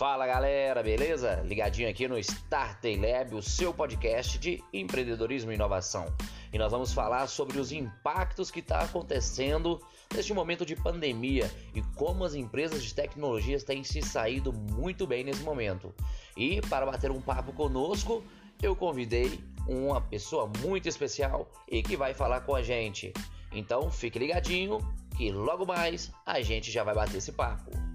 Fala galera, beleza? Ligadinho aqui no Startay Lab, o seu podcast de empreendedorismo e inovação. E nós vamos falar sobre os impactos que está acontecendo neste momento de pandemia e como as empresas de tecnologias têm se saído muito bem nesse momento. E para bater um papo conosco, eu convidei uma pessoa muito especial e que vai falar com a gente. Então fique ligadinho que logo mais a gente já vai bater esse papo.